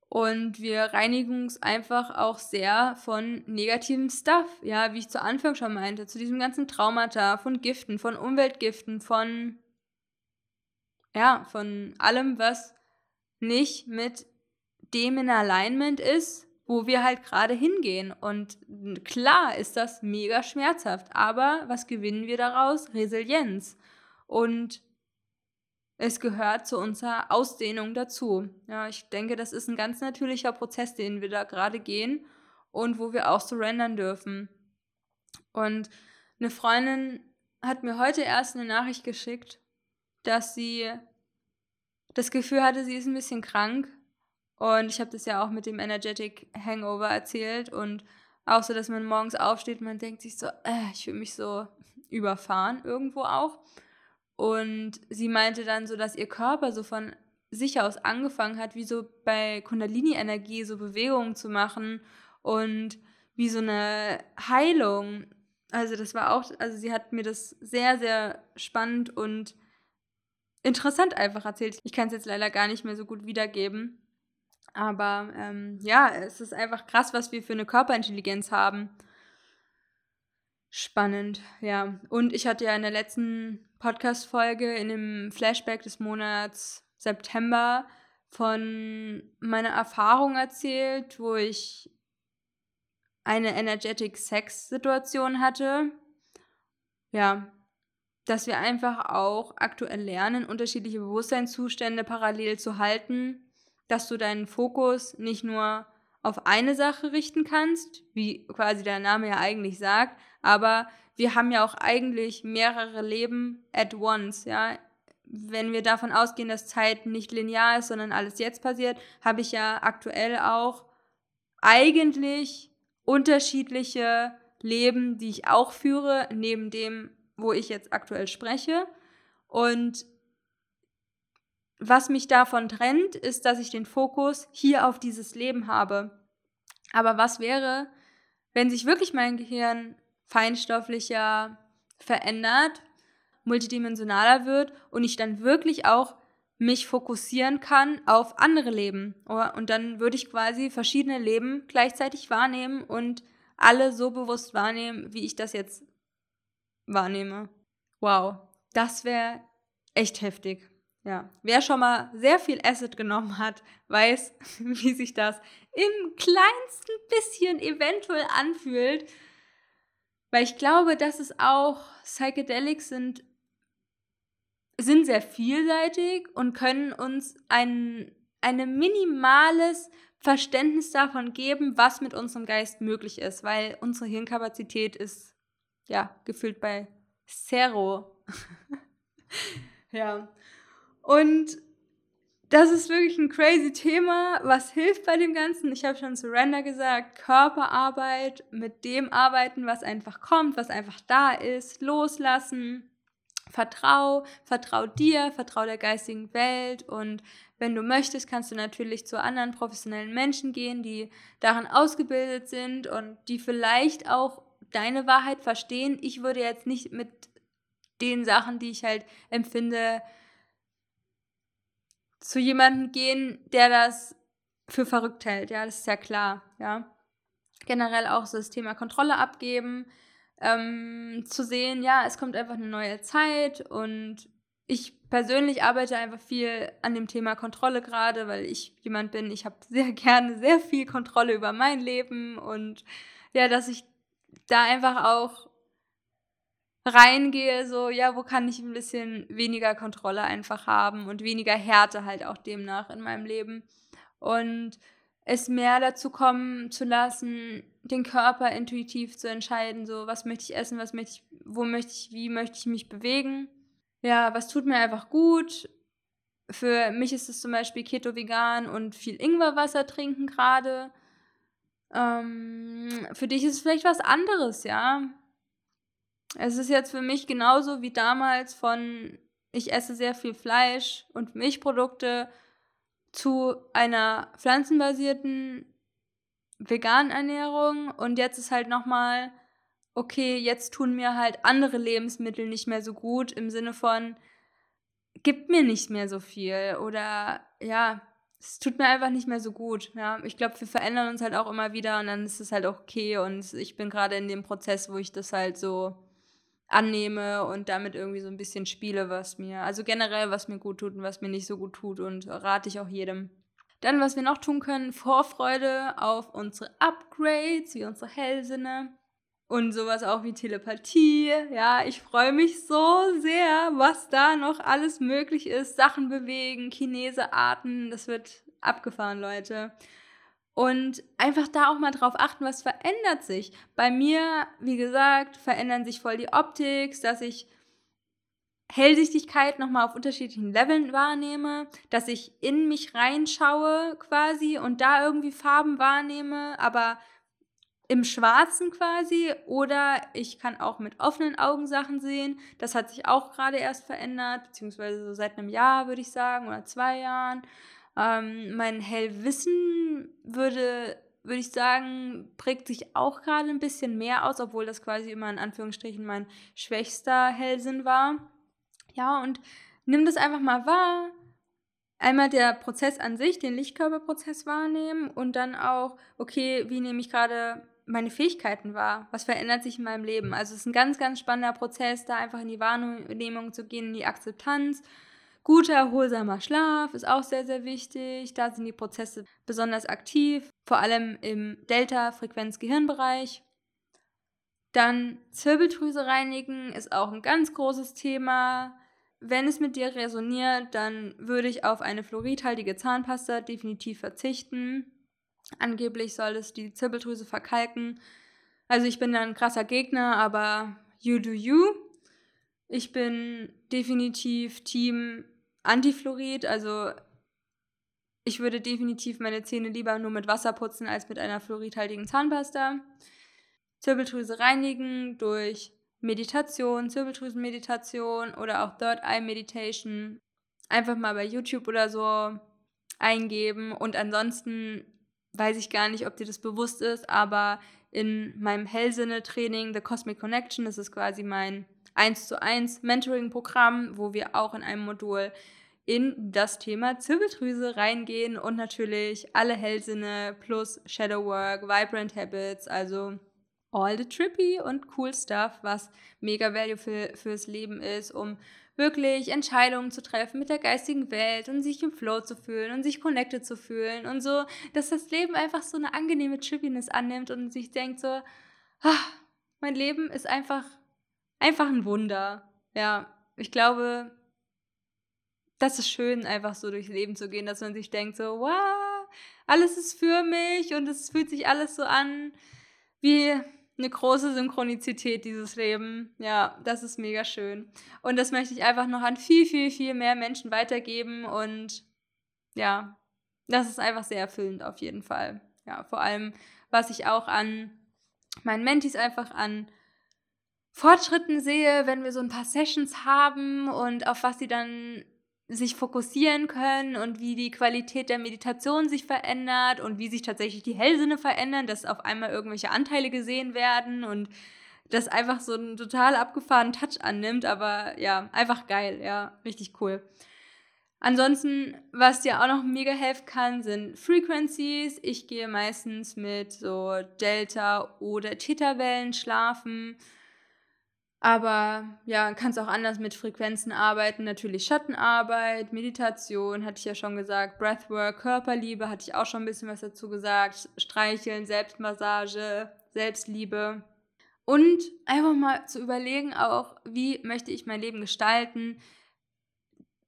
Und wir reinigen uns einfach auch sehr von negativem Stuff. Ja, wie ich zu Anfang schon meinte, zu diesem ganzen Traumata, von Giften, von Umweltgiften, von, ja, von allem, was nicht mit dem in Alignment ist, wo wir halt gerade hingehen. Und klar ist das mega schmerzhaft, aber was gewinnen wir daraus? Resilienz. Und es gehört zu unserer Ausdehnung dazu. Ja, ich denke, das ist ein ganz natürlicher Prozess, den wir da gerade gehen und wo wir auch surrendern dürfen. Und eine Freundin hat mir heute erst eine Nachricht geschickt, dass sie das Gefühl hatte, sie ist ein bisschen krank und ich habe das ja auch mit dem Energetic Hangover erzählt und auch so, dass man morgens aufsteht man denkt sich so, äh, ich fühle mich so überfahren irgendwo auch. Und sie meinte dann so, dass ihr Körper so von sich aus angefangen hat, wie so bei Kundalini-Energie so Bewegungen zu machen und wie so eine Heilung. Also das war auch, also sie hat mir das sehr, sehr spannend und interessant einfach erzählt. Ich kann es jetzt leider gar nicht mehr so gut wiedergeben. Aber ähm, ja, es ist einfach krass, was wir für eine Körperintelligenz haben. Spannend, ja. Und ich hatte ja in der letzten Podcast-Folge in dem Flashback des Monats September von meiner Erfahrung erzählt, wo ich eine Energetic Sex-Situation hatte. Ja, dass wir einfach auch aktuell lernen, unterschiedliche Bewusstseinszustände parallel zu halten dass du deinen Fokus nicht nur auf eine Sache richten kannst, wie quasi der Name ja eigentlich sagt, aber wir haben ja auch eigentlich mehrere Leben at once, ja. Wenn wir davon ausgehen, dass Zeit nicht linear ist, sondern alles jetzt passiert, habe ich ja aktuell auch eigentlich unterschiedliche Leben, die ich auch führe, neben dem, wo ich jetzt aktuell spreche. Und was mich davon trennt, ist, dass ich den Fokus hier auf dieses Leben habe. Aber was wäre, wenn sich wirklich mein Gehirn feinstofflicher verändert, multidimensionaler wird und ich dann wirklich auch mich fokussieren kann auf andere Leben. Und dann würde ich quasi verschiedene Leben gleichzeitig wahrnehmen und alle so bewusst wahrnehmen, wie ich das jetzt wahrnehme. Wow, das wäre echt heftig. Ja, wer schon mal sehr viel Acid genommen hat, weiß, wie sich das im kleinsten bisschen eventuell anfühlt. Weil ich glaube, dass es auch Psychedelics sind, sind sehr vielseitig und können uns ein, ein minimales Verständnis davon geben, was mit unserem Geist möglich ist, weil unsere Hirnkapazität ist ja gefühlt bei Zero. ja. Und das ist wirklich ein crazy Thema. Was hilft bei dem Ganzen? Ich habe schon Surrender gesagt, Körperarbeit, mit dem arbeiten, was einfach kommt, was einfach da ist, loslassen. Vertrau, vertrau dir, vertrau der geistigen Welt und wenn du möchtest, kannst du natürlich zu anderen professionellen Menschen gehen, die darin ausgebildet sind und die vielleicht auch deine Wahrheit verstehen. Ich würde jetzt nicht mit den Sachen, die ich halt empfinde, zu jemandem gehen, der das für verrückt hält. Ja, das ist ja klar. Ja. Generell auch so das Thema Kontrolle abgeben, ähm, zu sehen, ja, es kommt einfach eine neue Zeit und ich persönlich arbeite einfach viel an dem Thema Kontrolle gerade, weil ich jemand bin, ich habe sehr gerne sehr viel Kontrolle über mein Leben und ja, dass ich da einfach auch reingehe, so, ja, wo kann ich ein bisschen weniger Kontrolle einfach haben und weniger Härte halt auch demnach in meinem Leben. Und es mehr dazu kommen zu lassen, den Körper intuitiv zu entscheiden, so, was möchte ich essen, was möchte ich, wo möchte ich, wie möchte ich mich bewegen. Ja, was tut mir einfach gut. Für mich ist es zum Beispiel Keto-Vegan und viel Ingwerwasser trinken gerade. Ähm, für dich ist es vielleicht was anderes, ja. Es ist jetzt für mich genauso wie damals von ich esse sehr viel Fleisch und Milchprodukte zu einer pflanzenbasierten veganen Ernährung und jetzt ist halt nochmal, okay, jetzt tun mir halt andere Lebensmittel nicht mehr so gut im Sinne von, gibt mir nicht mehr so viel oder ja, es tut mir einfach nicht mehr so gut. Ja, ich glaube, wir verändern uns halt auch immer wieder und dann ist es halt auch okay und ich bin gerade in dem Prozess, wo ich das halt so annehme und damit irgendwie so ein bisschen spiele, was mir, also generell, was mir gut tut und was mir nicht so gut tut und rate ich auch jedem. Dann, was wir noch tun können, Vorfreude auf unsere Upgrades, wie unsere Hellsinne und sowas auch wie Telepathie. Ja, ich freue mich so sehr, was da noch alles möglich ist. Sachen bewegen, Chinesearten, das wird abgefahren, Leute. Und einfach da auch mal drauf achten, was verändert sich. Bei mir, wie gesagt, verändern sich voll die Optik, dass ich Hellsichtigkeit nochmal auf unterschiedlichen Leveln wahrnehme, dass ich in mich reinschaue quasi und da irgendwie Farben wahrnehme, aber im Schwarzen quasi oder ich kann auch mit offenen Augen Sachen sehen. Das hat sich auch gerade erst verändert, beziehungsweise so seit einem Jahr würde ich sagen oder zwei Jahren. Ähm, mein Hellwissen würde, würde ich sagen, prägt sich auch gerade ein bisschen mehr aus, obwohl das quasi immer in Anführungsstrichen mein schwächster Hellsinn war. Ja, und nimm das einfach mal wahr. Einmal der Prozess an sich, den Lichtkörperprozess wahrnehmen und dann auch, okay, wie nehme ich gerade meine Fähigkeiten wahr? Was verändert sich in meinem Leben? Also es ist ein ganz, ganz spannender Prozess, da einfach in die Wahrnehmung zu gehen, in die Akzeptanz Guter, erholsamer Schlaf ist auch sehr, sehr wichtig. Da sind die Prozesse besonders aktiv, vor allem im Delta-Frequenz-Gehirnbereich. Dann Zirbeldrüse reinigen ist auch ein ganz großes Thema. Wenn es mit dir resoniert, dann würde ich auf eine fluoridhaltige Zahnpasta definitiv verzichten. Angeblich soll es die Zirbeldrüse verkalken. Also ich bin da ein krasser Gegner, aber you do you. Ich bin definitiv Team Antifluorid, also ich würde definitiv meine Zähne lieber nur mit Wasser putzen als mit einer fluoridhaltigen Zahnpasta. Zirbeldrüse reinigen durch Meditation, Zirbeldrüsenmeditation oder auch Third Eye Meditation. Einfach mal bei YouTube oder so eingeben. Und ansonsten weiß ich gar nicht, ob dir das bewusst ist, aber in meinem Hellsinne-Training, The Cosmic Connection, das ist quasi mein 1 zu 1 Mentoring-Programm, wo wir auch in einem Modul in das Thema Zirbeldrüse reingehen und natürlich alle Hellsinne plus Shadowwork, Vibrant Habits, also all the trippy und cool stuff, was mega value für, fürs Leben ist, um wirklich Entscheidungen zu treffen mit der geistigen Welt und sich im Flow zu fühlen und sich connected zu fühlen und so, dass das Leben einfach so eine angenehme Trippiness annimmt und sich denkt so, ah, mein Leben ist einfach einfach ein Wunder. Ja, ich glaube, das ist schön, einfach so durchs Leben zu gehen, dass man sich denkt, so, wow, alles ist für mich und es fühlt sich alles so an wie eine große Synchronizität, dieses Leben. Ja, das ist mega schön. Und das möchte ich einfach noch an viel, viel, viel mehr Menschen weitergeben und ja, das ist einfach sehr erfüllend auf jeden Fall. Ja, vor allem, was ich auch an meinen Mentis einfach an Fortschritten sehe, wenn wir so ein paar Sessions haben und auf was sie dann sich fokussieren können und wie die Qualität der Meditation sich verändert und wie sich tatsächlich die Hellsinne verändern, dass auf einmal irgendwelche Anteile gesehen werden und das einfach so einen total abgefahrenen Touch annimmt, aber ja, einfach geil, ja, richtig cool. Ansonsten, was dir auch noch mega helfen kann, sind Frequencies. Ich gehe meistens mit so Delta- oder Theta-Wellen schlafen aber ja, kannst auch anders mit Frequenzen arbeiten. Natürlich Schattenarbeit, Meditation, hatte ich ja schon gesagt, Breathwork, Körperliebe, hatte ich auch schon ein bisschen was dazu gesagt. Streicheln, Selbstmassage, Selbstliebe. Und einfach mal zu überlegen auch, wie möchte ich mein Leben gestalten?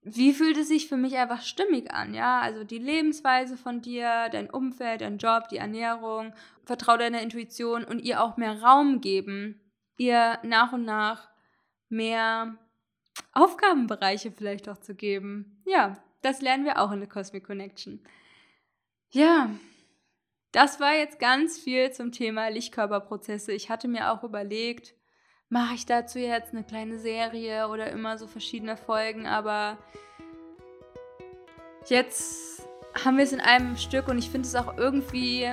Wie fühlt es sich für mich einfach stimmig an? Ja, also die Lebensweise von dir, dein Umfeld, dein Job, die Ernährung. Vertrau deiner Intuition und ihr auch mehr Raum geben. Ihr nach und nach mehr Aufgabenbereiche vielleicht auch zu geben. Ja, das lernen wir auch in der Cosmic Connection. Ja, das war jetzt ganz viel zum Thema Lichtkörperprozesse. Ich hatte mir auch überlegt, mache ich dazu jetzt eine kleine Serie oder immer so verschiedene Folgen, aber jetzt haben wir es in einem Stück und ich finde es auch irgendwie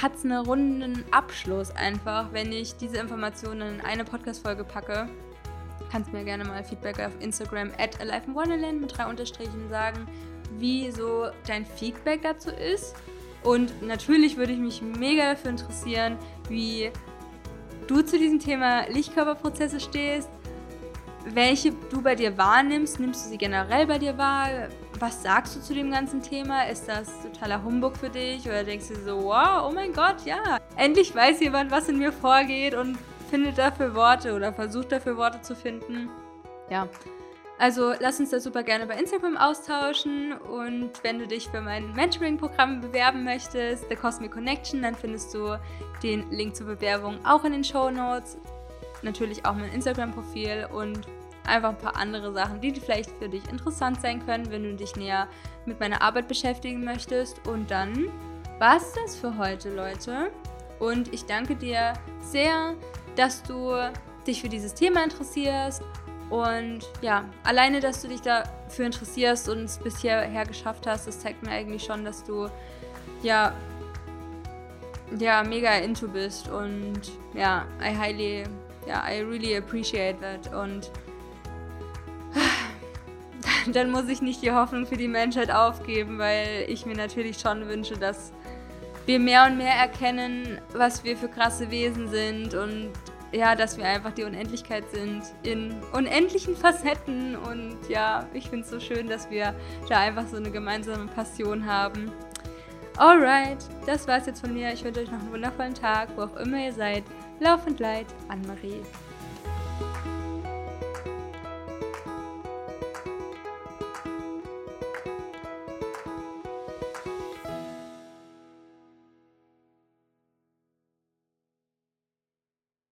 hat es einen runden Abschluss einfach, wenn ich diese Informationen in eine Podcast-Folge packe kannst mir gerne mal Feedback auf Instagram at Alive in Wonderland mit drei Unterstrichen sagen, wie so dein Feedback dazu ist. Und natürlich würde ich mich mega dafür interessieren, wie du zu diesem Thema Lichtkörperprozesse stehst, welche du bei dir wahrnimmst. Nimmst du sie generell bei dir wahr? Was sagst du zu dem ganzen Thema? Ist das totaler Humbug für dich? Oder denkst du so, wow, oh mein Gott, ja, endlich weiß jemand, was in mir vorgeht und findet dafür Worte oder versucht dafür Worte zu finden. Ja. Also lass uns das super gerne bei Instagram austauschen und wenn du dich für mein Mentoring-Programm bewerben möchtest, The Cosmic Connection, dann findest du den Link zur Bewerbung auch in den Show Notes. Natürlich auch mein Instagram-Profil und einfach ein paar andere Sachen, die vielleicht für dich interessant sein können, wenn du dich näher mit meiner Arbeit beschäftigen möchtest. Und dann war es das für heute, Leute. Und ich danke dir sehr, dass du dich für dieses Thema interessierst und ja, alleine, dass du dich dafür interessierst und es bis hierher geschafft hast, das zeigt mir eigentlich schon, dass du ja, ja mega into bist und ja, I highly, ja, I really appreciate that und dann muss ich nicht die Hoffnung für die Menschheit aufgeben, weil ich mir natürlich schon wünsche, dass wir mehr und mehr erkennen, was wir für krasse Wesen sind und ja, dass wir einfach die Unendlichkeit sind in unendlichen Facetten und ja, ich finde es so schön, dass wir da einfach so eine gemeinsame Passion haben. Alright, das war's jetzt von mir. Ich wünsche euch noch einen wundervollen Tag, wo auch immer ihr seid. Laufend Leid, Anne-Marie.